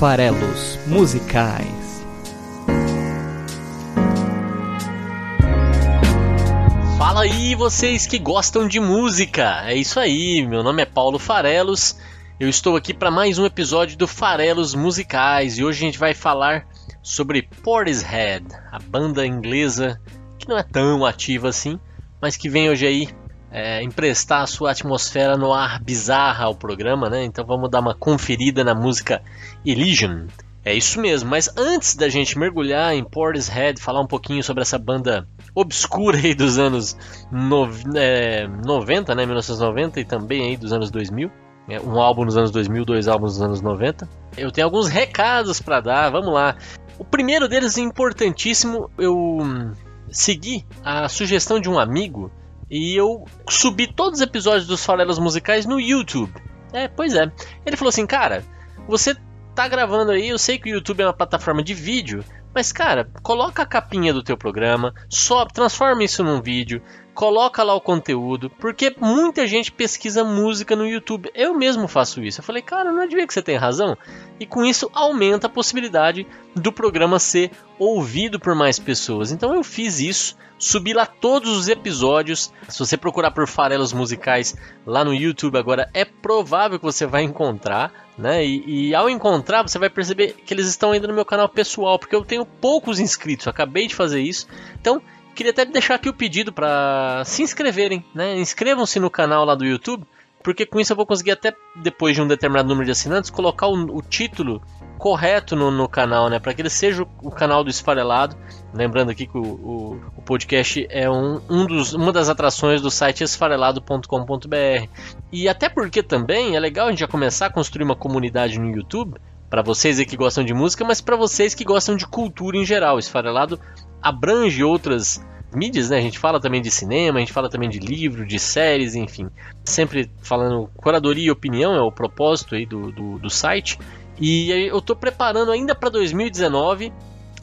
Farelos Musicais. Fala aí, vocês que gostam de música! É isso aí, meu nome é Paulo Farelos. Eu estou aqui para mais um episódio do Farelos Musicais e hoje a gente vai falar sobre Portishead, a banda inglesa que não é tão ativa assim, mas que vem hoje aí é, emprestar a sua atmosfera no ar bizarra ao programa, né? Então vamos dar uma conferida na música Elysium. É isso mesmo, mas antes da gente mergulhar em Portishead, falar um pouquinho sobre essa banda obscura aí dos anos no, é, 90, né, 1990 e também aí dos anos 2000. É, um álbum nos anos 2000, dois álbuns nos anos 90. Eu tenho alguns recados para dar, vamos lá. O primeiro deles é importantíssimo, eu segui a sugestão de um amigo e eu subi todos os episódios dos Farelas Musicais no YouTube. É, pois é. Ele falou assim, cara, você tá gravando aí, eu sei que o YouTube é uma plataforma de vídeo, mas, cara, coloca a capinha do teu programa, só transforma isso num vídeo, coloca lá o conteúdo, porque muita gente pesquisa música no YouTube. Eu mesmo faço isso. Eu falei, cara, não adivinha que você tem razão? E com isso aumenta a possibilidade do programa ser ouvido por mais pessoas. Então eu fiz isso, subi lá todos os episódios. Se você procurar por farelos musicais lá no YouTube agora, é provável que você vai encontrar né? E, e, ao encontrar, você vai perceber que eles estão ainda no meu canal pessoal, porque eu tenho poucos inscritos, acabei de fazer isso. Então, queria até deixar aqui o pedido para se inscreverem, né? Inscrevam-se no canal lá do YouTube, porque com isso eu vou conseguir até depois de um determinado número de assinantes colocar o, o título correto no, no canal, né? Para que ele seja o, o, canal do Esfarelado. Lembrando aqui que o, o, o podcast é um, um dos, uma das atrações do site esfarelado.com.br. E até porque também é legal a gente já começar a construir uma comunidade no YouTube. Para vocês que gostam de música, mas para vocês que gostam de cultura em geral. Esfarelado abrange outras mídias, né? A gente fala também de cinema, a gente fala também de livro, de séries, enfim. Sempre falando curadoria e opinião é o propósito aí do, do, do site. E eu estou preparando ainda para 2019,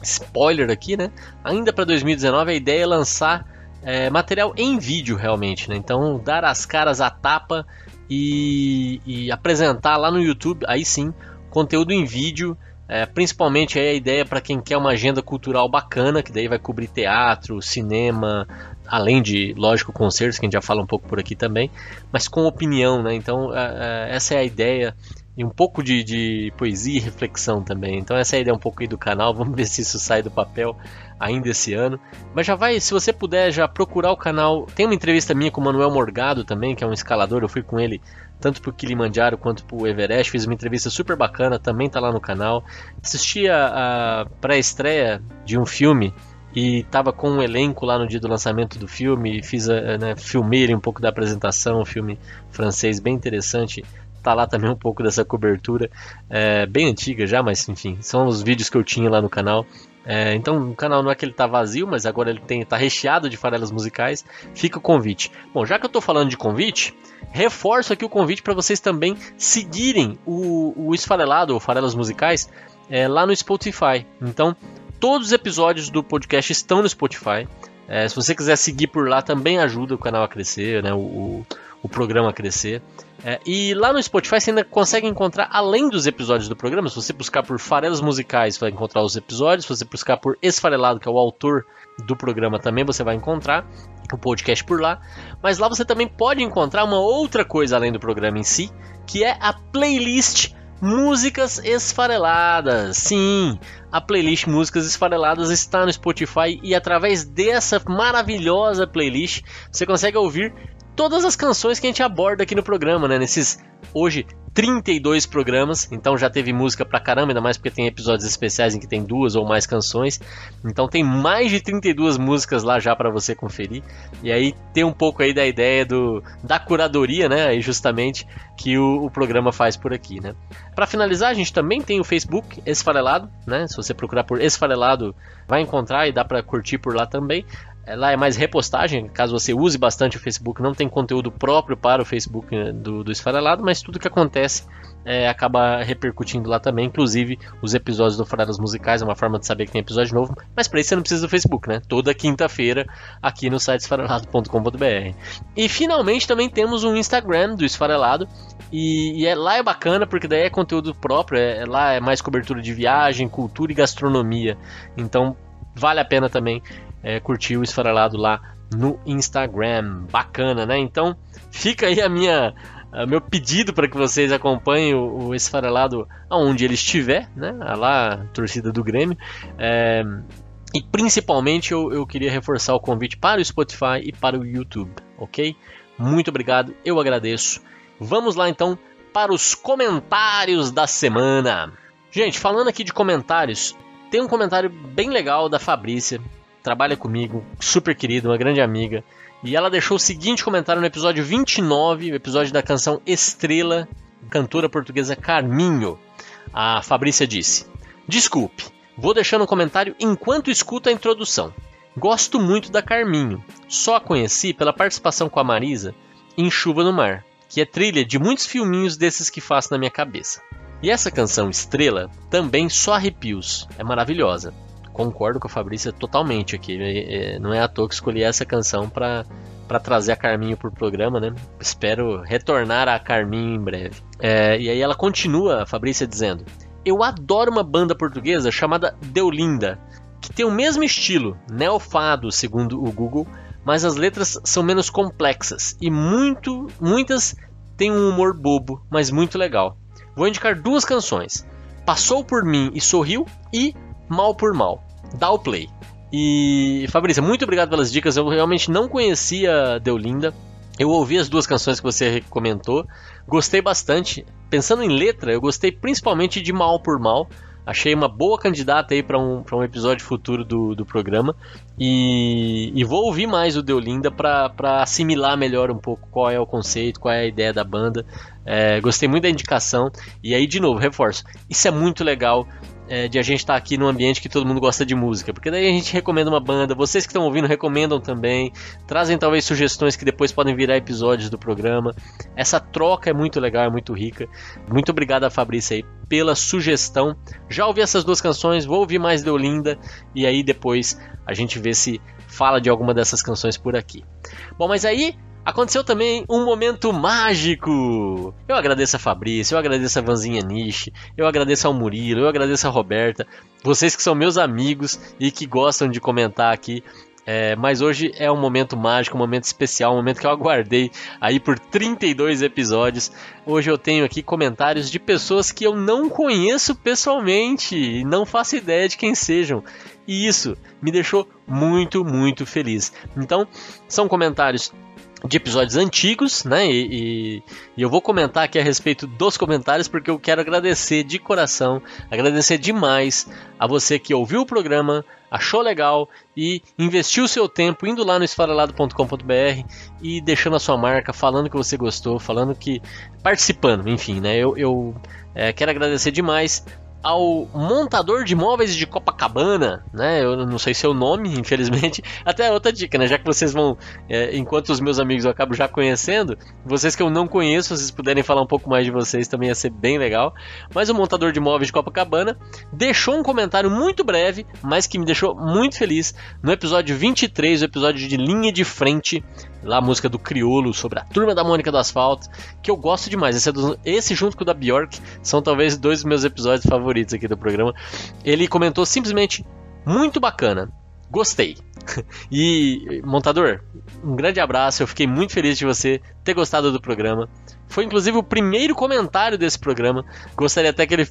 spoiler aqui, né? Ainda para 2019 a ideia é lançar é, material em vídeo realmente, né? Então dar as caras à tapa e, e apresentar lá no YouTube, aí sim, conteúdo em vídeo é, principalmente aí a ideia para quem quer uma agenda cultural bacana, que daí vai cobrir teatro, cinema, além de, lógico, concertos, que a gente já fala um pouco por aqui também, mas com opinião, né? Então, é, é, essa é a ideia. E um pouco de, de, poesia e reflexão também. Então, essa é a ideia um pouco aí do canal. Vamos ver se isso sai do papel ainda esse ano. Mas já vai, se você puder, já procurar o canal. Tem uma entrevista minha com o Manuel Morgado também, que é um escalador. Eu fui com ele tanto pro Kilimanjaro quanto pro Everest. Fiz uma entrevista super bacana, também tá lá no canal. Assisti a, a pré-estreia de um filme e tava com um elenco lá no dia do lançamento do filme. Fiz a, né, filmei um pouco da apresentação, um filme francês bem interessante. Tá lá também um pouco dessa cobertura, é, bem antiga já, mas enfim, são os vídeos que eu tinha lá no canal. É, então o canal não é que ele tá vazio, mas agora ele tem, tá recheado de farelas musicais. Fica o convite. Bom, já que eu tô falando de convite, reforço aqui o convite para vocês também seguirem o, o Esfarelado, ou Farelas Musicais, é, lá no Spotify. Então, todos os episódios do podcast estão no Spotify. É, se você quiser seguir por lá, também ajuda o canal a crescer, né, o, o programa a crescer. É, e lá no Spotify você ainda consegue encontrar, além dos episódios do programa, se você buscar por Farelas Musicais, você vai encontrar os episódios. Se você buscar por Esfarelado, que é o autor do programa, também você vai encontrar o podcast por lá. Mas lá você também pode encontrar uma outra coisa além do programa em si, que é a playlist Músicas Esfareladas. Sim, a playlist Músicas Esfareladas está no Spotify e através dessa maravilhosa playlist você consegue ouvir todas as canções que a gente aborda aqui no programa, né? Nesses hoje 32 programas, então já teve música pra caramba, ainda mais porque tem episódios especiais em que tem duas ou mais canções. Então tem mais de 32 músicas lá já para você conferir. E aí tem um pouco aí da ideia do da curadoria, né, aí justamente que o, o programa faz por aqui, né? Para finalizar, a gente também tem o Facebook Esfarelado, né? Se você procurar por Esfarelado, vai encontrar e dá para curtir por lá também. Lá é mais repostagem, caso você use bastante o Facebook, não tem conteúdo próprio para o Facebook né, do, do Esfarelado, mas tudo que acontece é, acaba repercutindo lá também, inclusive os episódios do Faradas Musicais, é uma forma de saber que tem episódio novo, mas para isso você não precisa do Facebook, né? Toda quinta-feira aqui no site esfarelado.com.br. E finalmente também temos um Instagram do Esfarelado, e, e é, lá é bacana porque daí é conteúdo próprio, é, lá é mais cobertura de viagem, cultura e gastronomia, então vale a pena também é, curtir o Esfarelado lá no Instagram. Bacana, né? Então fica aí a minha meu pedido para que vocês acompanhem o, o Esfarelado aonde ele estiver, né? Lá, torcida do Grêmio. É, e principalmente eu, eu queria reforçar o convite para o Spotify e para o YouTube, ok? Muito obrigado, eu agradeço. Vamos lá então para os comentários da semana. Gente, falando aqui de comentários, tem um comentário bem legal da Fabrícia, trabalha comigo, super querida, uma grande amiga. E ela deixou o seguinte comentário no episódio 29, o episódio da canção Estrela, cantora portuguesa Carminho. A Fabrícia disse: Desculpe, vou deixando um comentário enquanto escuto a introdução. Gosto muito da Carminho, só a conheci pela participação com a Marisa em Chuva no Mar, que é trilha de muitos filminhos desses que faço na minha cabeça. E essa canção Estrela também só arrepios, é maravilhosa concordo com a Fabrícia totalmente aqui. É, é, não é à toa que escolhi essa canção para para trazer a Carminho pro programa, né? Espero retornar a Carminho em breve. É, e aí ela continua, a Fabrícia, dizendo: Eu adoro uma banda portuguesa chamada Deolinda, que tem o mesmo estilo, neofado, segundo o Google, mas as letras são menos complexas e muito, muitas têm um humor bobo, mas muito legal. Vou indicar duas canções: Passou por mim e sorriu e Mal por Mal dá o play. E Fabrícia, muito obrigado pelas dicas. Eu realmente não conhecia Deolinda. Eu ouvi as duas canções que você comentou, gostei bastante. Pensando em letra, eu gostei principalmente de Mal por Mal. Achei uma boa candidata aí para um, um episódio futuro do, do programa. E, e vou ouvir mais o Deolinda para assimilar melhor um pouco qual é o conceito, qual é a ideia da banda. É, gostei muito da indicação. E aí, de novo, reforço: isso é muito legal é, de a gente estar tá aqui num ambiente que todo mundo gosta de música, porque daí a gente recomenda uma banda, vocês que estão ouvindo recomendam também, trazem talvez sugestões que depois podem virar episódios do programa. Essa troca é muito legal, é muito rica. Muito obrigado a Fabrícia aí pela sugestão. Já ouvi essas duas canções, vou ouvir mais de Olinda e aí depois a gente vê se fala de alguma dessas canções por aqui. Bom, mas aí Aconteceu também um momento mágico. Eu agradeço a Fabrício, eu agradeço a Vanzinha Niche, eu agradeço ao Murilo, eu agradeço a Roberta, vocês que são meus amigos e que gostam de comentar aqui. É, mas hoje é um momento mágico, um momento especial, um momento que eu aguardei aí por 32 episódios. Hoje eu tenho aqui comentários de pessoas que eu não conheço pessoalmente e não faço ideia de quem sejam. E isso me deixou muito, muito feliz. Então, são comentários de episódios antigos, né? E, e, e, eu vou comentar aqui a respeito dos comentários porque eu quero agradecer de coração, agradecer demais a você que ouviu o programa, achou legal e investiu seu tempo indo lá no esfarelado.com.br e deixando a sua marca, falando que você gostou, falando que participando, enfim, né? Eu, eu é, quero agradecer demais ao montador de móveis de Copacabana, né? Eu não sei seu nome, infelizmente. Até outra dica, né? Já que vocês vão, é, enquanto os meus amigos eu acabo já conhecendo, vocês que eu não conheço, vocês puderem falar um pouco mais de vocês também ia ser bem legal. Mas o montador de móveis de Copacabana deixou um comentário muito breve, mas que me deixou muito feliz no episódio 23, o episódio de linha de frente lá a música do Criolo sobre a turma da Mônica do Asfalto, que eu gosto demais. Esse, é do, esse junto com o da Bjork são talvez dois dos meus episódios favoritos aqui do programa. Ele comentou simplesmente muito bacana. Gostei. E, montador, um grande abraço. Eu fiquei muito feliz de você ter gostado do programa. Foi inclusive o primeiro comentário desse programa. Gostaria até que ele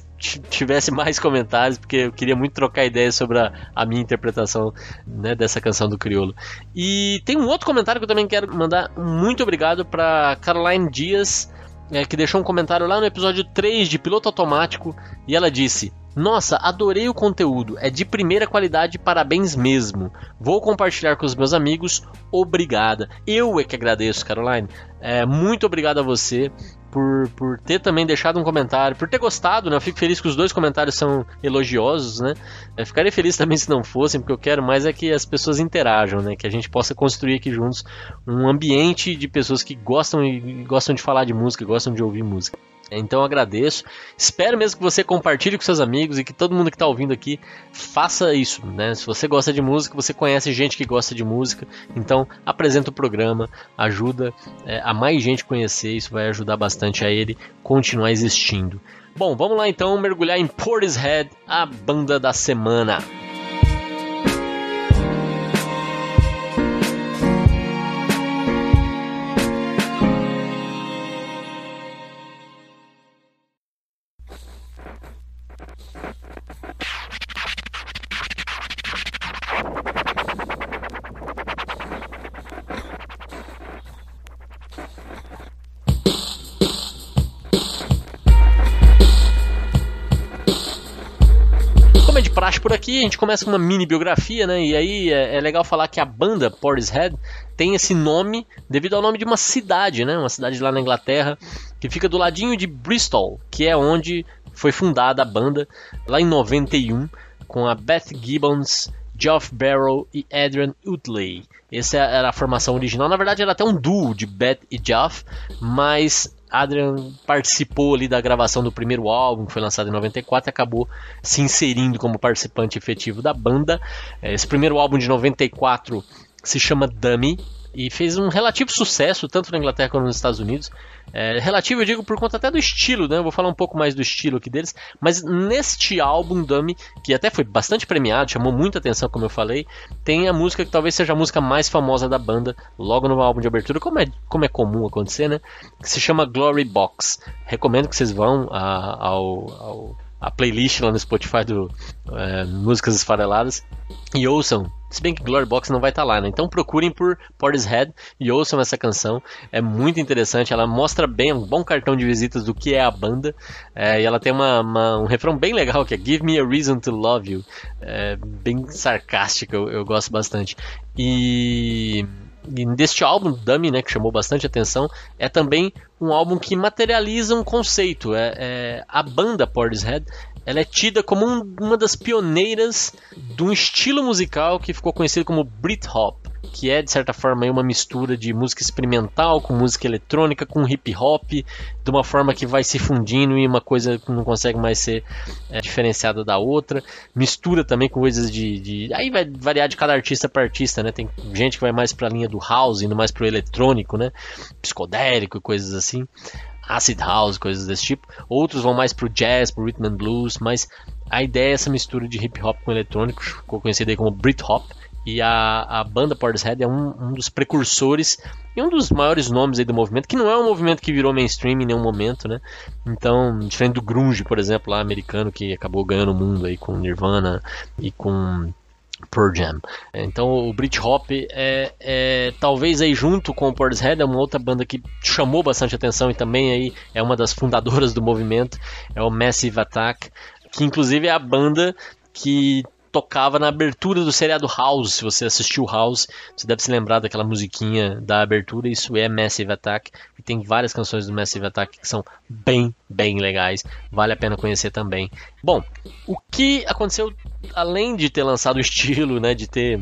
tivesse mais comentários, porque eu queria muito trocar ideias sobre a, a minha interpretação né, dessa canção do Criolo. E tem um outro comentário que eu também quero mandar. Muito obrigado para Caroline Dias, é, que deixou um comentário lá no episódio 3 de Piloto Automático. E ela disse: nossa, adorei o conteúdo, é de primeira qualidade, parabéns mesmo. Vou compartilhar com os meus amigos, obrigada. Eu é que agradeço, Caroline. É, muito obrigado a você. por, por ter também deixado um comentário, por ter gostado, né? Eu fico feliz que os dois comentários são elogiosos, né? Eu ficaria feliz também se não fossem, porque eu quero mais é que as pessoas interajam, né? Que a gente possa construir aqui juntos um ambiente de pessoas que gostam e gostam de falar de música, gostam de ouvir música. Então agradeço. Espero mesmo que você compartilhe com seus amigos e que todo mundo que está ouvindo aqui faça isso. Né? Se você gosta de música, você conhece gente que gosta de música, então apresenta o programa, ajuda é, a mais gente conhecer. Isso vai ajudar bastante a ele continuar existindo. Bom, vamos lá então mergulhar em Portishead, a banda da semana. Aqui, a gente começa com uma mini biografia, né? E aí é, é legal falar que a banda Portishead tem esse nome devido ao nome de uma cidade, né? Uma cidade lá na Inglaterra que fica do ladinho de Bristol, que é onde foi fundada a banda lá em 91 com a Beth Gibbons, Geoff Barrow e Adrian Utley. Essa era a formação original. Na verdade, era até um duo de Beth e Geoff, mas Adrian participou ali da gravação do primeiro álbum, que foi lançado em 94, e acabou se inserindo como participante efetivo da banda. É, esse primeiro álbum de 94 se chama Dummy e fez um relativo sucesso tanto na Inglaterra quanto nos Estados Unidos. É, relativo, eu digo, por conta até do estilo, né? Eu vou falar um pouco mais do estilo aqui deles. Mas neste álbum, Dummy, que até foi bastante premiado, chamou muita atenção, como eu falei, tem a música que talvez seja a música mais famosa da banda, logo no álbum de abertura, como é, como é comum acontecer, né? Que se chama Glory Box. Recomendo que vocês vão a, ao, ao a playlist lá no Spotify do é, Músicas Esfareladas e ouçam. Se bem que Glory Box não vai estar tá lá, né? Então procurem por Portishead e ouçam essa canção. É muito interessante, ela mostra bem um bom cartão de visitas do que é a banda. É, e ela tem uma, uma, um refrão bem legal que é Give Me a Reason to Love You. É, bem sarcástico, eu, eu gosto bastante. E e deste álbum, Dummy, né, que chamou bastante atenção, é também um álbum que materializa um conceito. É, é a banda Portishead ela é tida como um, uma das pioneiras de um estilo musical que ficou conhecido como Britpop que é de certa forma uma mistura de música experimental com música eletrônica, com hip hop, de uma forma que vai se fundindo e uma coisa não consegue mais ser é, diferenciada da outra. Mistura também com coisas de, de, Aí vai variar de cada artista para artista, né? Tem gente que vai mais para a linha do house, indo mais para o eletrônico, né? Psicodélico e coisas assim. Acid house, coisas desse tipo. Outros vão mais pro jazz, pro rhythm and blues, mas a ideia é essa mistura de hip hop com eletrônico, ficou conhecida aí como Britpop. E a, a banda Portishead é um, um, dos precursores e um dos maiores nomes aí do movimento, que não é um movimento que virou mainstream em nenhum momento, né? Então, diferente do grunge, por exemplo, lá americano, que acabou ganhando o mundo aí com Nirvana e com Pearl Jam. Então o Britpop é, é, talvez aí junto com o Portishead é uma outra banda que chamou bastante atenção e também aí é uma das fundadoras do movimento, é o Massive Attack, que inclusive é a banda que tocava na abertura do seriado House. Se você assistiu House, você deve se lembrar daquela musiquinha da abertura. Isso é Massive Attack. E tem várias canções do Massive Attack que são bem, bem legais. Vale a pena conhecer também. Bom, o que aconteceu além de ter lançado o estilo, né, de ter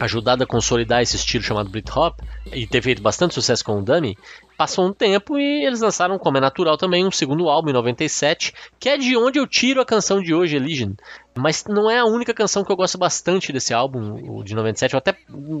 ajudado a consolidar esse estilo chamado Britpop e ter feito bastante sucesso com o Dummy, passou um tempo e eles lançaram, como é natural também, um segundo álbum em 97, que é de onde eu tiro a canção de hoje, Elysian. Mas não é a única canção que eu gosto bastante desse álbum, o de 97. Eu até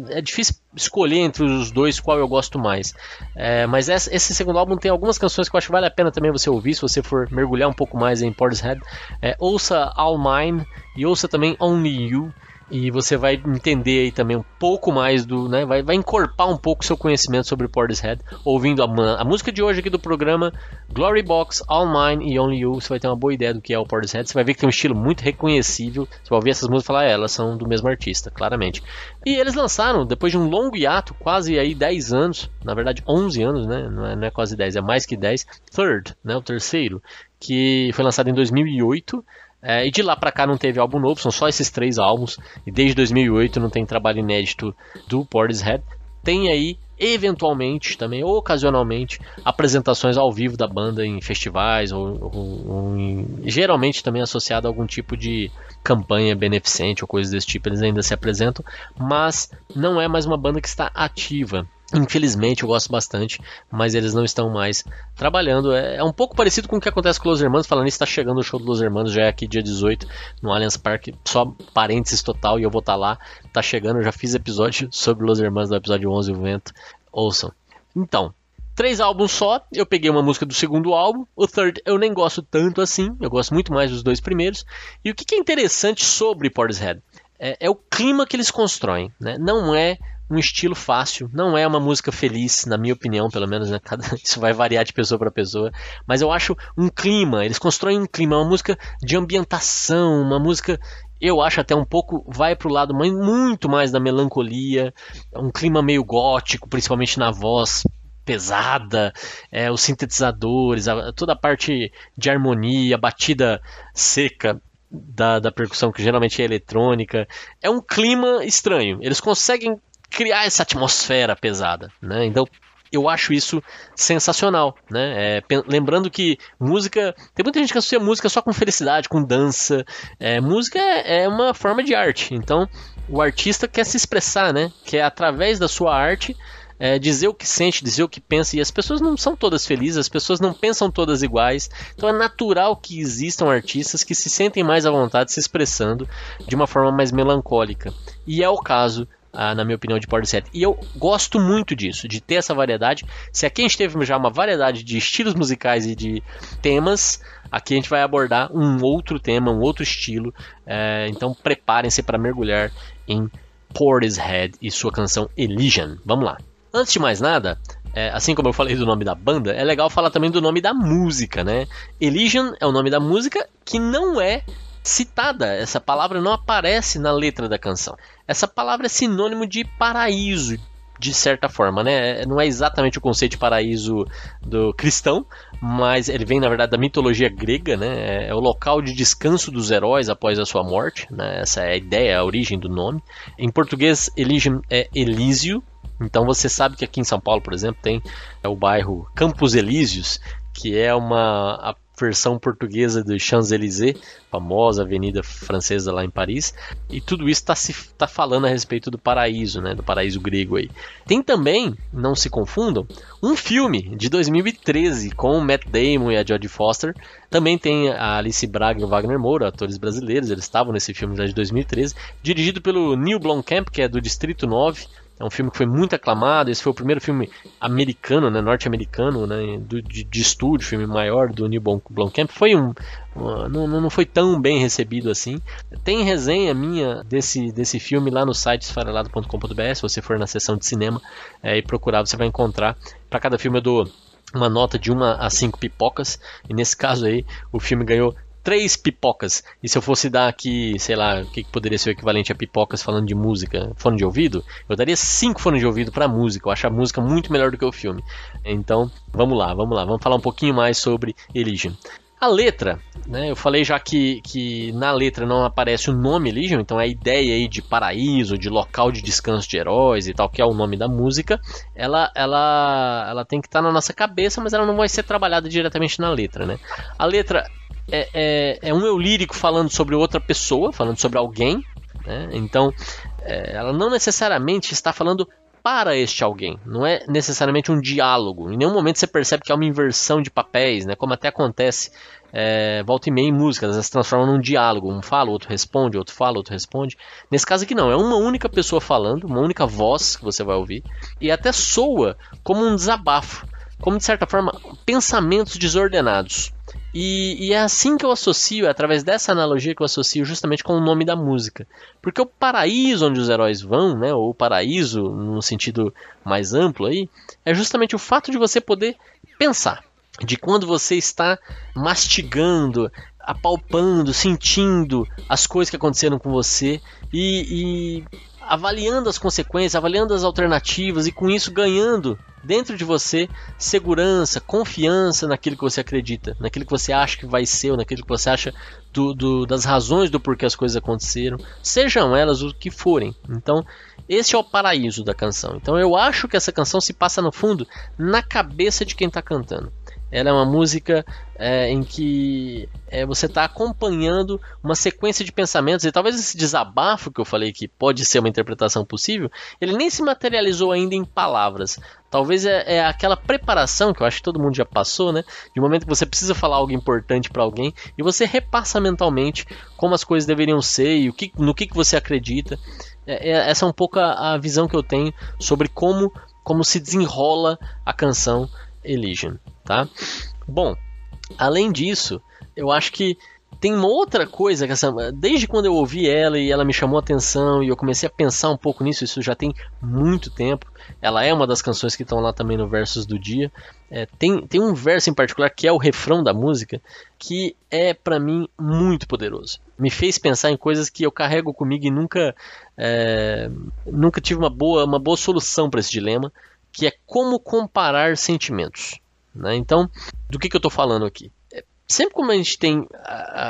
é difícil escolher entre os dois qual eu gosto mais. É, mas esse segundo álbum tem algumas canções que eu acho que vale a pena também você ouvir, se você for mergulhar um pouco mais em Portishead. É, ouça All Mine e ouça também Only You e você vai entender aí também um pouco mais do, né, vai, vai encorpar um pouco seu conhecimento sobre Portishead, ouvindo a, a música de hoje aqui do programa, Glory Box, All Mine e Only You, você vai ter uma boa ideia do que é o Portishead, você vai ver que tem um estilo muito reconhecível, você vai ouvir essas músicas e falar, é, elas são do mesmo artista, claramente. E eles lançaram, depois de um longo hiato, quase aí 10 anos, na verdade 11 anos, né, não é, não é quase 10, é mais que 10, Third, né, o terceiro, que foi lançado em 2008, é, e de lá para cá não teve álbum novo, são só esses três álbuns. E desde 2008 não tem trabalho inédito do Portishead. Tem aí eventualmente também, ocasionalmente, apresentações ao vivo da banda em festivais ou, ou, ou em, geralmente também associado a algum tipo de campanha beneficente ou coisas desse tipo, eles ainda se apresentam, mas não é mais uma banda que está ativa. Infelizmente, eu gosto bastante, mas eles não estão mais trabalhando. É, é um pouco parecido com o que acontece com Los Hermanos. Falando isso, está chegando o show do Los Hermanos, já é aqui dia 18, no Allianz Parque. Só parênteses total e eu vou estar tá lá. Tá chegando, eu já fiz episódio sobre Los Hermanos no episódio 11, o Vento. Ouçam. Então, três álbuns só. Eu peguei uma música do segundo álbum. O Third eu nem gosto tanto assim. Eu gosto muito mais dos dois primeiros. E o que, que é interessante sobre Portishead? É, é o clima que eles constroem. Né? Não é um estilo fácil, não é uma música feliz, na minha opinião, pelo menos, né? Cada, isso vai variar de pessoa para pessoa, mas eu acho um clima, eles constroem um clima, uma música de ambientação, uma música eu acho até um pouco vai para o lado muito mais da melancolia, um clima meio gótico, principalmente na voz pesada, é, os sintetizadores, a, toda a parte de harmonia, batida seca da, da percussão que geralmente é eletrônica, é um clima estranho. Eles conseguem criar essa atmosfera pesada, né? Então eu acho isso sensacional, né? É, lembrando que música tem muita gente que associa música só com felicidade, com dança. É, música é, é uma forma de arte, então o artista quer se expressar, né? Quer através da sua arte é, dizer o que sente, dizer o que pensa, e as pessoas não são todas felizes, as pessoas não pensam todas iguais, então é natural que existam artistas que se sentem mais à vontade se expressando de uma forma mais melancólica. E é o caso ah, na minha opinião, de Portishead. E eu gosto muito disso, de ter essa variedade. Se aqui a gente teve já uma variedade de estilos musicais e de temas, aqui a gente vai abordar um outro tema, um outro estilo. É, então preparem-se para mergulhar em Portishead e sua canção Elysian. Vamos lá. Antes de mais nada, é, assim como eu falei do nome da banda, é legal falar também do nome da música, né? Elysian é o nome da música que não é citada. Essa palavra não aparece na letra da canção. Essa palavra é sinônimo de paraíso, de certa forma, né? Não é exatamente o conceito de paraíso do cristão, mas ele vem na verdade da mitologia grega, né? É o local de descanso dos heróis após a sua morte, né? Essa é a ideia, a origem do nome. Em português, Elysium é Elísio. Então você sabe que aqui em São Paulo, por exemplo, tem é o bairro Campos Elíseos, que é uma versão portuguesa do Champs-Élysées, famosa avenida francesa lá em Paris, e tudo isso está tá falando a respeito do paraíso, né, do paraíso grego aí. Tem também, não se confundam, um filme de 2013 com o Matt Damon e a Jodie Foster. Também tem a Alice Braga e o Wagner Moura, atores brasileiros, eles estavam nesse filme já de 2013, dirigido pelo Neil Blomkamp, que é do Distrito 9, é um filme que foi muito aclamado. Esse foi o primeiro filme americano, né, norte-americano, né, de, de estúdio, filme maior do Neil Blomkamp. Foi um, não, não foi tão bem recebido assim. Tem resenha minha desse, desse filme lá no site esfarelado.com.br. Se você for na seção de cinema é, e procurar, você vai encontrar. Para cada filme eu dou uma nota de uma a cinco pipocas. E nesse caso aí, o filme ganhou três pipocas. E se eu fosse dar aqui, sei lá, o que poderia ser o equivalente a pipocas falando de música, fone de ouvido, eu daria cinco fones de ouvido para música. Eu acho a música muito melhor do que o filme. Então, vamos lá, vamos lá, vamos falar um pouquinho mais sobre Elysium. A letra, né, eu falei já que, que na letra não aparece o nome Elysium, então a ideia aí de paraíso, de local de descanso de heróis e tal, que é o nome da música, ela, ela, ela tem que estar tá na nossa cabeça, mas ela não vai ser trabalhada diretamente na letra. Né? A letra é, é, é um eu lírico falando sobre outra pessoa, falando sobre alguém. Né? Então, é, ela não necessariamente está falando para este alguém. Não é necessariamente um diálogo. Em nenhum momento você percebe que é uma inversão de papéis, né? como até acontece é, volta e meia em músicas, elas se transformam num diálogo. Um fala, outro responde, outro fala, outro responde. Nesse caso aqui não, é uma única pessoa falando, uma única voz que você vai ouvir, e até soa como um desabafo, como de certa forma pensamentos desordenados. E, e, é assim que eu associo, é através dessa analogia que eu associo justamente com o nome da música. Porque o paraíso onde os heróis vão, né, ou o paraíso no sentido mais amplo aí, é justamente o fato de você poder pensar. De quando você está mastigando, apalpando, sentindo as coisas que aconteceram com você e, e avaliando as consequências, avaliando as alternativas e com isso ganhando dentro de você segurança, confiança naquilo que você acredita, naquilo que você acha que vai ser, ou naquilo que você acha do, do, das razões do porquê as coisas aconteceram, sejam elas o que forem. Então, esse é o paraíso da canção. Então, eu acho que essa canção se passa no fundo na cabeça de quem está cantando. Ela é uma música é, em que é, você está acompanhando uma sequência de pensamentos e talvez esse desabafo que eu falei que pode ser uma interpretação possível, ele nem se materializou ainda em palavras. Talvez é, é aquela preparação que eu acho que todo mundo já passou, né? De um momento que você precisa falar algo importante para alguém e você repassa mentalmente como as coisas deveriam ser e o que, no que, que você acredita. É, é, essa é um pouco a, a visão que eu tenho sobre como, como se desenrola a canção Elysian tá? Bom, além disso, eu acho que tem uma outra coisa que essa, desde quando eu ouvi ela e ela me chamou a atenção e eu comecei a pensar um pouco nisso, isso já tem muito tempo. Ela é uma das canções que estão lá também no versos do dia. É, tem, tem um verso em particular que é o refrão da música que é para mim muito poderoso. Me fez pensar em coisas que eu carrego comigo e nunca é, nunca tive uma boa uma boa solução para esse dilema, que é como comparar sentimentos. Né? Então, do que, que eu estou falando aqui? É, sempre como a gente tem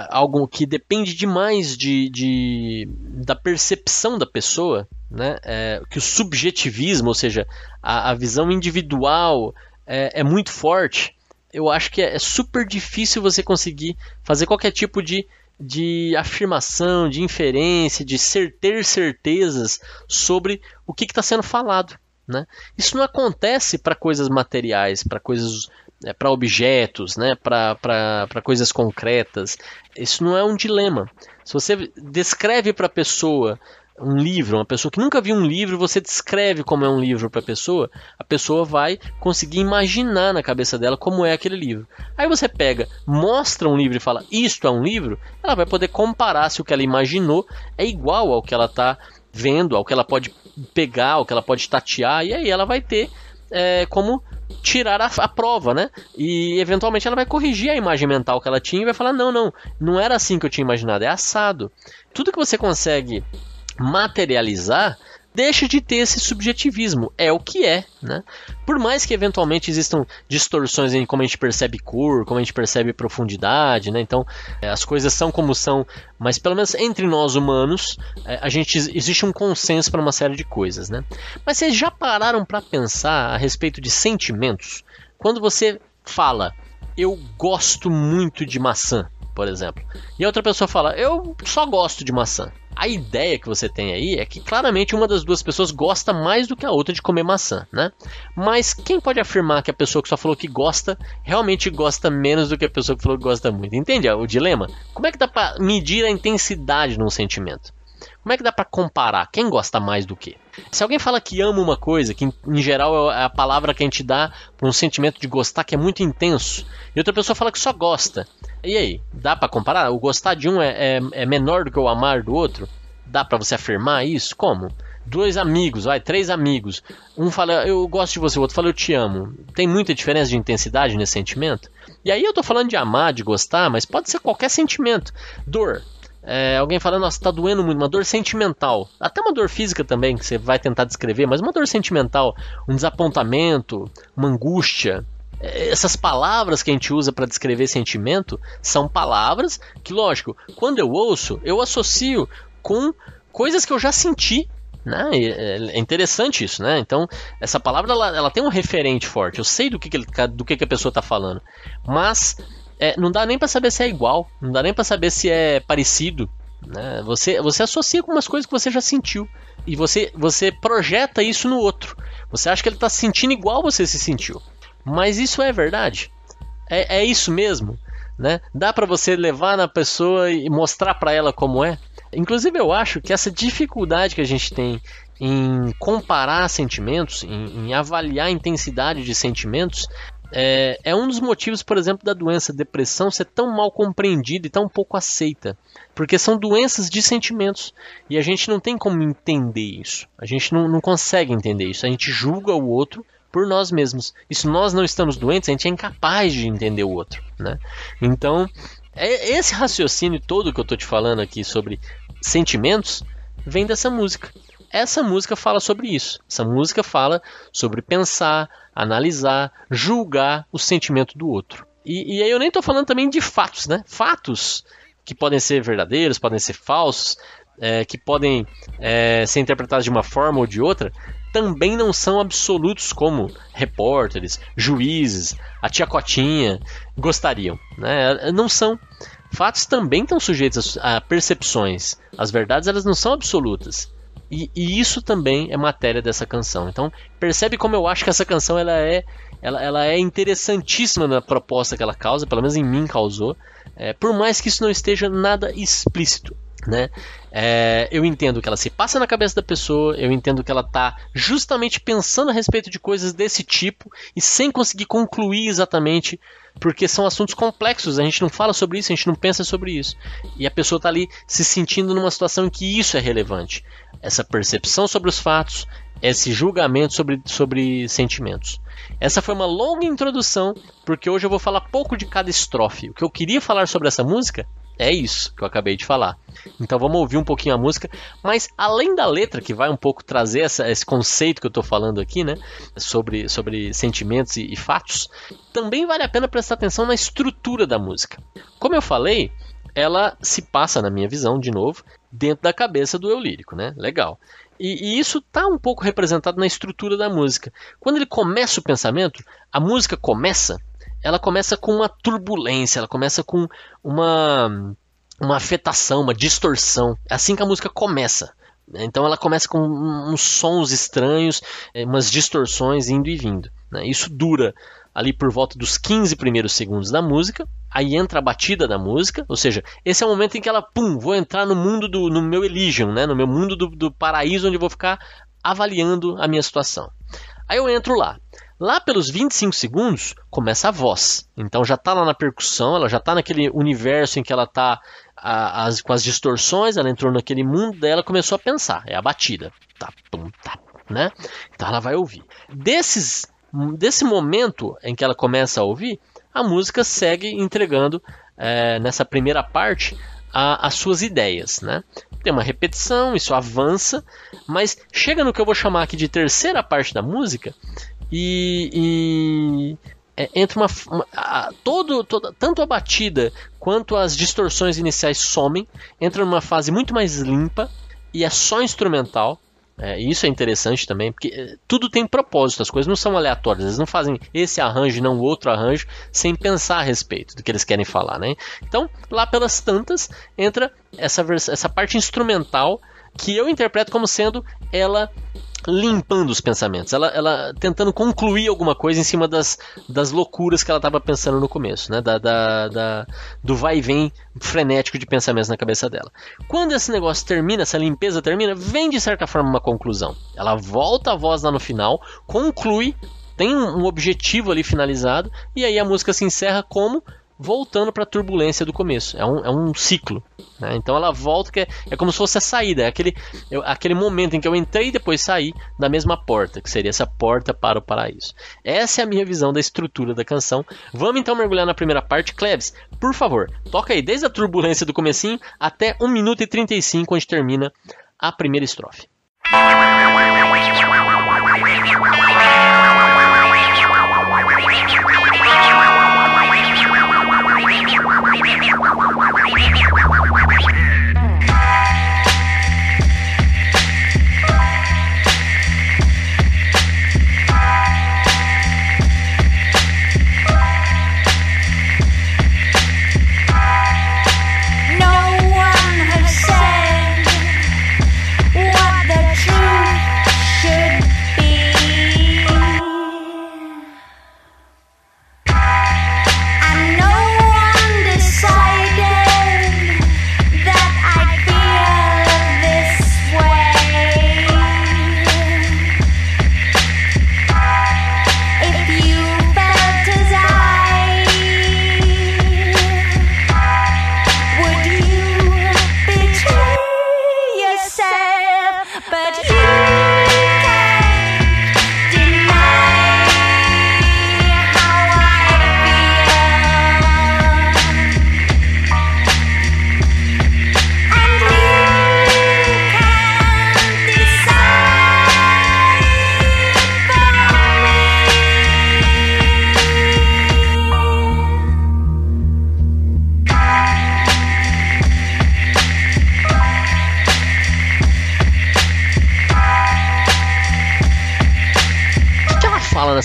algo que depende demais de, de da percepção da pessoa, né? É, que o subjetivismo, ou seja, a, a visão individual é, é, muito forte, eu acho que é, é, super difícil você conseguir fazer qualquer tipo de, de afirmação, de inferência, de ser, ter certezas sobre o que está sendo falado. Né? Isso não acontece para coisas materiais, para coisas é, para objetos, né? para coisas concretas. Isso não é um dilema. Se você descreve para a pessoa um livro, uma pessoa que nunca viu um livro, você descreve como é um livro para a pessoa, a pessoa vai conseguir imaginar na cabeça dela como é aquele livro. Aí você pega, mostra um livro e fala, isto é um livro, ela vai poder comparar se o que ela imaginou é igual ao que ela está vendo, ao que ela pode pegar, ao que ela pode tatear, e aí ela vai ter é, como tirar a, a, prova, né? E eventualmente ela vai corrigir a imagem mental que ela tinha e vai falar: não, não, não era assim que eu tinha imaginado, é assado. Tudo que você consegue materializar deixa de ter esse subjetivismo. É o que é, né? Por mais que eventualmente existam distorções em como a gente percebe cor, como a gente percebe profundidade, né? Então, é, as coisas são como são, mas pelo menos entre nós humanos, é, a gente existe um consenso para uma série de coisas, né? Mas vocês já pararam para pensar a respeito de sentimentos? Quando você fala, eu gosto muito de maçã, por exemplo, e a outra pessoa fala, eu só gosto de maçã a ideia que você tem aí é que claramente uma das duas pessoas gosta mais do que a outra de comer maçã, né? Mas quem pode afirmar que a pessoa que só falou que gosta realmente gosta menos do que a pessoa que falou que gosta muito? Entende o dilema? Como é que dá para medir a intensidade num sentimento? Como é que dá para comparar quem gosta mais do que? Se alguém fala que ama uma coisa, que em geral é a palavra que a gente dá para um sentimento de gostar que é muito intenso, e outra pessoa fala que só gosta, e aí, dá para comparar? O gostar de um é, é, é, menor do que o amar do outro? Dá para você afirmar isso? Como? Dois amigos, vai, três amigos. Um fala eu gosto de você, o outro fala eu te amo. Tem muita diferença de intensidade nesse sentimento? E aí eu tô falando de amar, de gostar, mas pode ser qualquer sentimento. Dor. É, alguém falando, nossa, tá doendo muito, uma dor sentimental. Até uma dor física também, que você vai tentar descrever, mas uma dor sentimental, um desapontamento, uma angústia. É, essas palavras que a gente usa para descrever sentimento são palavras que, lógico, quando eu ouço, eu associo com coisas que eu já senti. Né? É interessante isso, né? Então, essa palavra ela, ela tem um referente forte. Eu sei do que, que, do que, que a pessoa está falando, mas é, não dá nem para saber se é igual, não dá nem para saber se é parecido. Né? Você, você associa com umas coisas que você já sentiu e você, você projeta isso no outro. Você acha que ele está sentindo igual você se sentiu, mas isso é verdade. É, é isso mesmo, né? Dá para você levar na pessoa e mostrar para ela como é. Inclusive eu acho que essa dificuldade que a gente tem em comparar sentimentos, em, em avaliar a intensidade de sentimentos, é, é, um dos motivos, por exemplo, da doença depressão ser tão mal compreendida e tão pouco aceita. Porque são doenças de sentimentos. E a gente não tem como entender isso. A gente não, não consegue entender isso. A gente julga o outro por nós mesmos. E se nós não estamos doentes, a gente é incapaz de entender o outro. Né? Então, é esse raciocínio todo que eu estou te falando aqui sobre sentimentos vem dessa música. Essa música fala sobre isso. Essa música fala sobre pensar, analisar, julgar o sentimento do outro. E, e aí eu nem estou falando também de fatos, né? Fatos que podem ser verdadeiros, podem ser falsos, é, que podem é, ser interpretados de uma forma ou de outra, também não são absolutos como repórteres, juízes, a tia Cotinha gostariam. Né? Não são. Fatos também estão sujeitos a percepções. As verdades elas não são absolutas. E, e, isso também é matéria dessa canção. Então percebe como eu acho que essa canção ela é, ela, ela é interessantíssima na proposta que ela causa, pelo menos em mim causou. É, por mais que isso não esteja nada explícito. Né? É, eu entendo que ela se passa na cabeça da pessoa, eu entendo que ela está justamente pensando a respeito de coisas desse tipo e sem conseguir concluir exatamente, porque são assuntos complexos, a gente não fala sobre isso, a gente não pensa sobre isso. E a pessoa está ali se sentindo numa situação em que isso é relevante. Essa percepção sobre os fatos, esse julgamento sobre, sobre sentimentos. Essa foi uma longa introdução, porque hoje eu vou falar pouco de cada estrofe. O que eu queria falar sobre essa música é isso que eu acabei de falar. Então vamos ouvir um pouquinho a música, mas além da letra, que vai um pouco trazer essa, esse conceito que eu estou falando aqui, né, sobre, sobre sentimentos e, e fatos, também vale a pena prestar atenção na estrutura da música. Como eu falei, ela se passa, na minha visão, de novo, dentro da cabeça do eu lírico, né? Legal. E, e isso está um pouco representado na estrutura da música. Quando ele começa o pensamento, a música começa ela começa com uma turbulência, ela começa com uma, uma afetação, uma distorção. É assim que a música começa. Então ela começa com uns sons estranhos, eh, umas distorções indo e vindo. Né? Isso dura ali por volta dos 15 primeiros segundos da música. Aí entra a batida da música, ou seja, esse é o momento em que ela, pum, vou entrar no mundo do no meu Elysium, né? no meu mundo do, do paraíso, onde eu vou ficar avaliando a minha situação. Aí eu entro lá. Lá pelos 25 segundos começa a voz. Então já está lá na percussão, ela já está naquele universo em que ela está com as distorções, ela entrou naquele mundo dela, começou a pensar. É a batida. Tá, pum, tá, né? Então ela vai ouvir. Desses, desse momento em que ela começa a ouvir, a música segue entregando é, nessa primeira parte a, as suas ideias, né? Tem uma repetição, isso avança, mas chega no que eu vou chamar aqui de terceira parte da música, e, e é, entra uma, uma a, todo, toda, tanto a batida quanto as distorções iniciais somem, entra numa fase muito mais limpa e é só instrumental. É, isso é interessante também, porque é, tudo tem propósito, as coisas não são aleatórias, eles não fazem esse arranjo e não o outro arranjo sem pensar a respeito do que eles querem falar. Né? Então, lá pelas tantas, entra essa, essa parte instrumental que eu interpreto como sendo ela limpando os pensamentos, ela, ela tentando concluir alguma coisa em cima das, das loucuras que ela estava pensando no começo, né? Da, da, da, do vai e vem frenético de pensamentos na cabeça dela. Quando esse negócio termina, essa limpeza termina, vem de certa forma uma conclusão. Ela volta a voz lá no final, conclui, tem um objetivo ali finalizado, e aí a música se encerra como voltando para a turbulência do começo. É um, é um ciclo. Né? Então ela volta, que é, é, como se fosse a saída, é aquele, é aquele momento em que eu entrei e depois saí da mesma porta, que seria essa porta para o paraíso. Essa é a minha visão da estrutura da canção. Vamos então mergulhar na primeira parte. Klebs, por favor, toca aí desde a turbulência do comecinho até 1 minuto e 35, onde termina a primeira estrofe.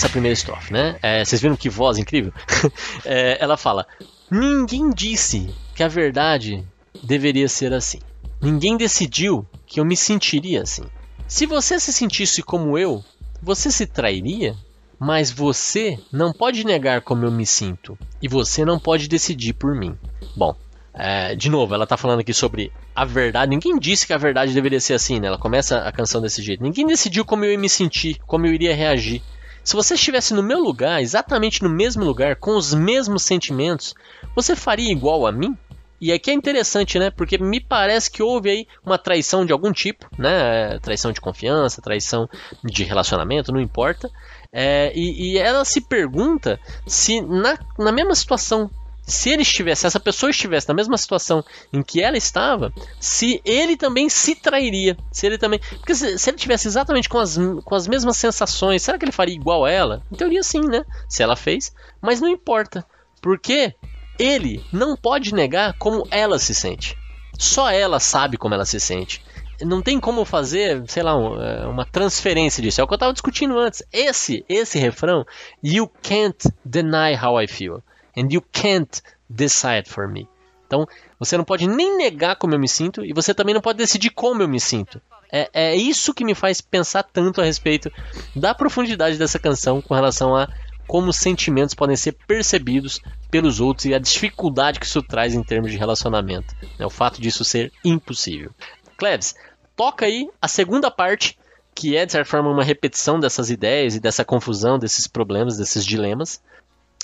Nessa primeira estrofe, né? É, vocês viram que voz incrível? é, ela fala: Ninguém disse que a verdade deveria ser assim. Ninguém decidiu que eu me sentiria assim. Se você se sentisse como eu, você se trairia? Mas você não pode negar como eu me sinto. E você não pode decidir por mim. Bom, é, de novo, ela está falando aqui sobre a verdade. Ninguém disse que a verdade deveria ser assim, né? Ela começa a canção desse jeito. Ninguém decidiu como eu ia me sentir, como eu iria reagir. Se você estivesse no meu lugar, exatamente no mesmo lugar, com os mesmos sentimentos, você faria igual a mim? E aqui é interessante, né? Porque me parece que houve aí uma traição de algum tipo, né? Traição de confiança, traição de relacionamento, não importa. É, e, e, ela se pergunta se na, na mesma situação se ele estivesse, se essa pessoa estivesse na mesma situação em que ela estava, se ele também se trairia, se ele também, porque se, se ele tivesse exatamente com as, com as mesmas sensações, será que ele faria igual a ela? Em teoria sim, né? Se ela fez, mas não importa, porque ele não pode negar como ela se sente. Só ela sabe como ela se sente. Não tem como fazer, sei lá, é, uma transferência disso. É o que eu estava discutindo antes. Esse, esse refrão, you can't deny how I feel and you can't decide for me. Então, você não pode nem negar como eu me sinto e você também não pode decidir como eu me sinto. É, é isso que me faz pensar tanto a respeito da profundidade dessa canção com relação a como os sentimentos podem ser percebidos pelos outros e a dificuldade que isso traz em termos de relacionamento. É o fato disso ser impossível. Cleves, toca aí a segunda parte, que é de certa forma uma repetição dessas ideias e dessa confusão, desses problemas, desses dilemas.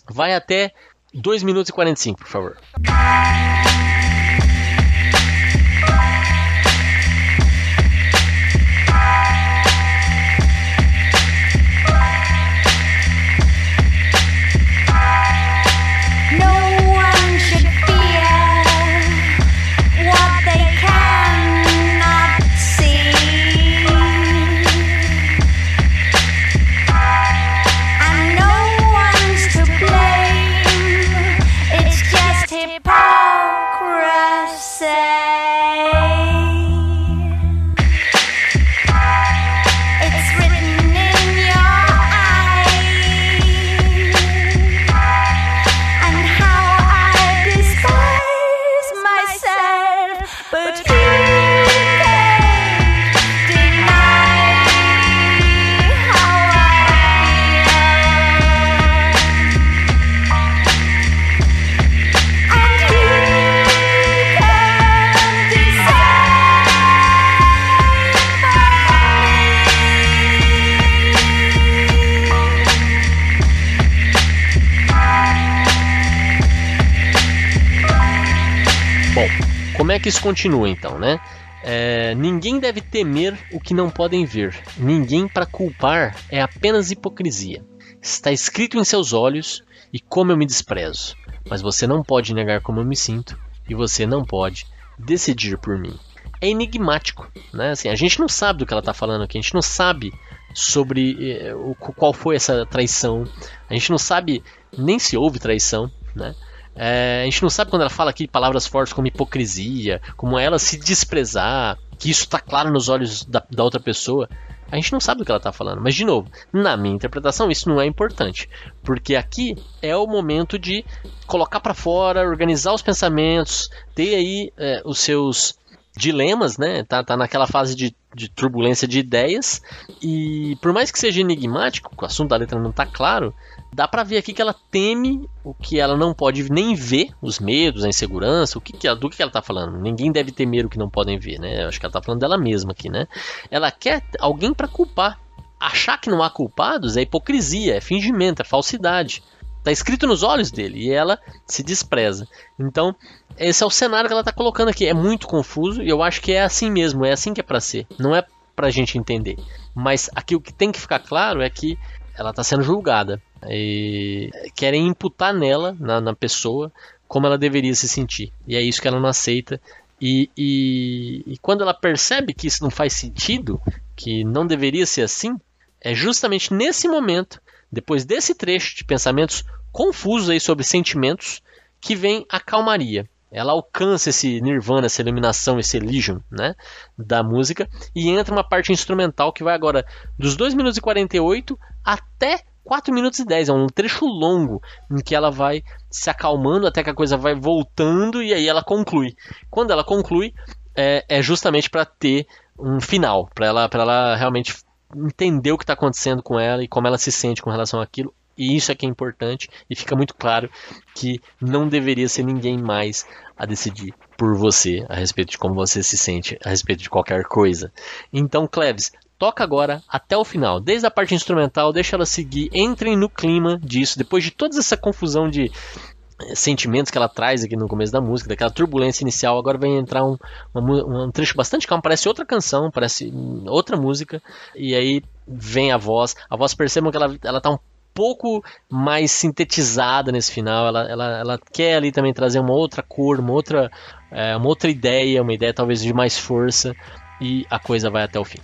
Vai até 2 minutos e 45, por favor. Isso continua então, né? É, ninguém deve temer o que não podem ver. Ninguém para culpar é apenas hipocrisia. Está escrito em seus olhos e como eu me desprezo. Mas você não pode negar como eu me sinto e você não pode decidir por mim. É enigmático, né? Assim, a gente não sabe do que ela está falando aqui. A gente não sabe sobre eh, o, qual foi essa traição. A gente não sabe nem se houve traição, né? É, a gente não sabe quando ela fala aqui palavras fortes como hipocrisia, como ela se desprezar, que isso está claro nos olhos da, da outra pessoa. A gente não sabe do que ela está falando. Mas, de novo, na minha interpretação, isso não é importante. Porque aqui é o momento de colocar para fora, organizar os pensamentos, ter aí é, os seus dilemas, né? Tá, tá naquela fase de, de turbulência de ideias. E por mais que seja enigmático, o assunto da letra não está claro, dá para ver aqui que ela teme o que ela não pode nem ver, os medos, a insegurança, o que, que do que ela tá falando. Ninguém deve temer o que não podem ver, né? Eu acho que ela tá falando dela mesma aqui, né? Ela quer alguém para culpar. Achar que não há culpados é hipocrisia, é fingimento, é falsidade. Tá escrito nos olhos dele e ela se despreza. Então, esse é o cenário que ela tá colocando aqui. É muito confuso e eu acho que é assim mesmo, é assim que é para ser. Não é pra gente entender. Mas aqui o que tem que ficar claro é que ela está sendo julgada. E querem imputar nela, na, na, pessoa, como ela deveria se sentir. E é isso que ela não aceita. E, e, e quando ela percebe que isso não faz sentido, que não deveria ser assim, é justamente nesse momento, depois desse trecho de pensamentos confusos aí sobre sentimentos, que vem a calmaria ela alcança esse nirvana, essa iluminação, esse Elysium, né, da música, e entra uma parte instrumental que vai agora dos 2 minutos e 48 até 4 minutos e 10, é um trecho longo em que ela vai se acalmando até que a coisa vai voltando e aí ela conclui. Quando ela conclui, é, é justamente para ter um final, para ela, ela realmente entender o que está acontecendo com ela e como ela se sente com relação àquilo. E isso é que é importante e fica muito claro que não deveria ser ninguém mais a decidir por você a respeito de como você se sente a respeito de qualquer coisa. Então, Cleves, toca agora até o final, desde a parte instrumental, deixa ela seguir, entrem no clima disso, depois de toda essa confusão de sentimentos que ela traz aqui no começo da música, daquela turbulência inicial, agora vem entrar um, uma, um trecho bastante calmo, parece outra canção, parece outra música, e aí vem a voz, a voz percebam que ela, ela tá um pouco mais sintetizada nesse final, ela, ela, ela quer ali também trazer uma outra cor, uma outra, é, uma outra ideia, uma ideia talvez de mais força, e a coisa vai até o fim.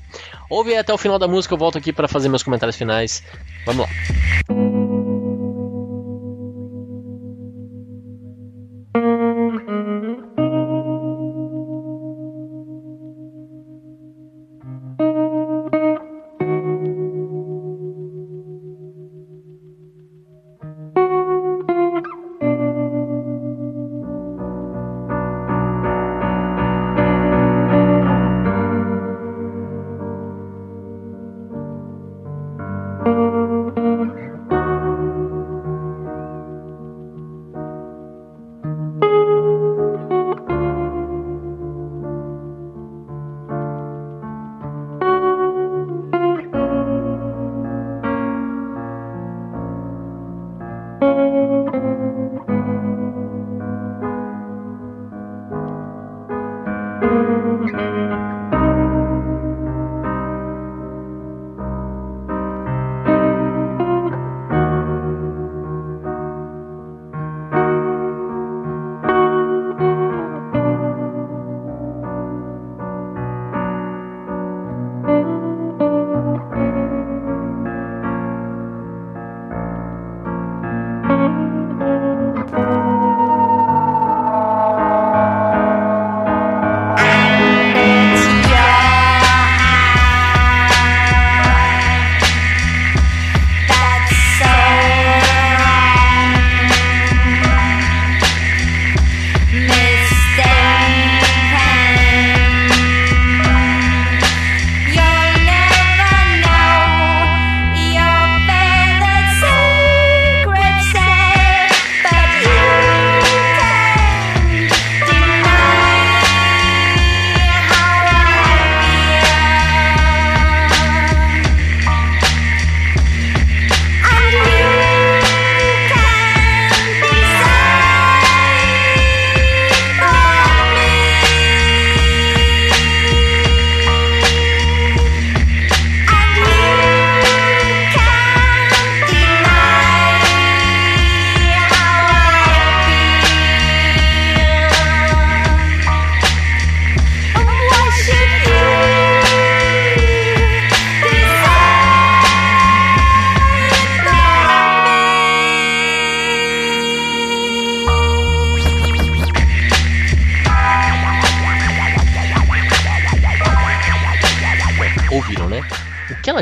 Ouve até o final da música, eu volto aqui para fazer meus comentários finais. Vamos lá.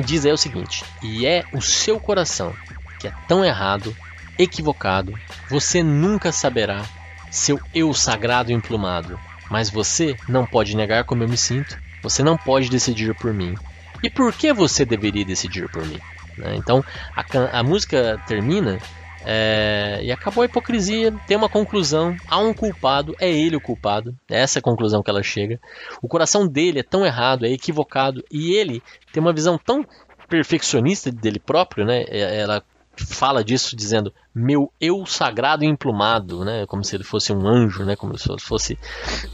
Diz é o seguinte: e é o seu coração que é tão errado, equivocado, você nunca saberá seu eu sagrado e emplumado. Mas você não pode negar como eu me sinto, você não pode decidir por mim. E por que você deveria decidir por mim? Né? Então a, a música termina é, e acabou a hipocrisia, tem uma conclusão, há um culpado, é ele o culpado, é essa a conclusão que ela chega. O coração dele é tão errado, é equivocado, e ele tem uma visão tão perfeccionista dele próprio, né? É, ela fala disso dizendo meu eu sagrado e emplumado, né? Como se ele fosse um anjo, né? Como se fosse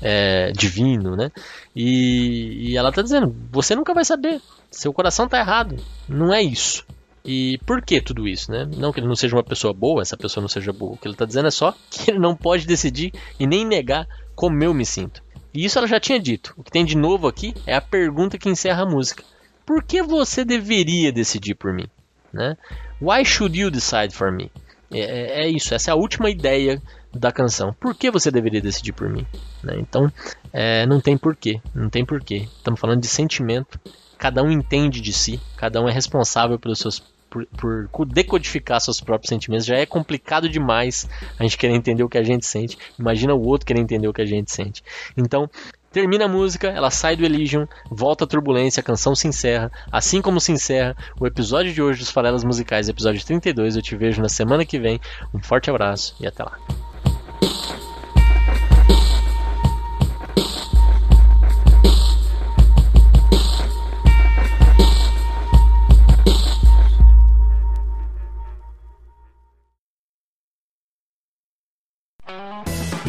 é, divino, né? E, e ela está dizendo você nunca vai saber, seu coração está errado, não é isso. E por que tudo isso, né? Não que ele não seja uma pessoa boa, essa pessoa não seja boa. O que ele está dizendo é só que ele não pode decidir e nem negar como eu me sinto. E isso ela já tinha dito. O que tem de novo aqui é a pergunta que encerra a música. Por que você deveria decidir por mim? Né? Why should you decide for me? É, é, é, isso, essa é a última ideia da canção. Por que você deveria decidir por mim? Né? Então, é, não tem porquê, não tem porquê. Estamos falando de sentimento. Cada um entende de si, cada um é responsável pelos seus por, por decodificar seus próprios sentimentos. Já é complicado demais a gente querer entender o que a gente sente. Imagina o outro querer entender o que a gente sente. Então, Termina a música, ela sai do Elysium, volta à turbulência, a canção se encerra. Assim como se encerra o episódio de hoje dos Farelas Musicais, episódio 32. Eu te vejo na semana que vem. Um forte abraço e até lá.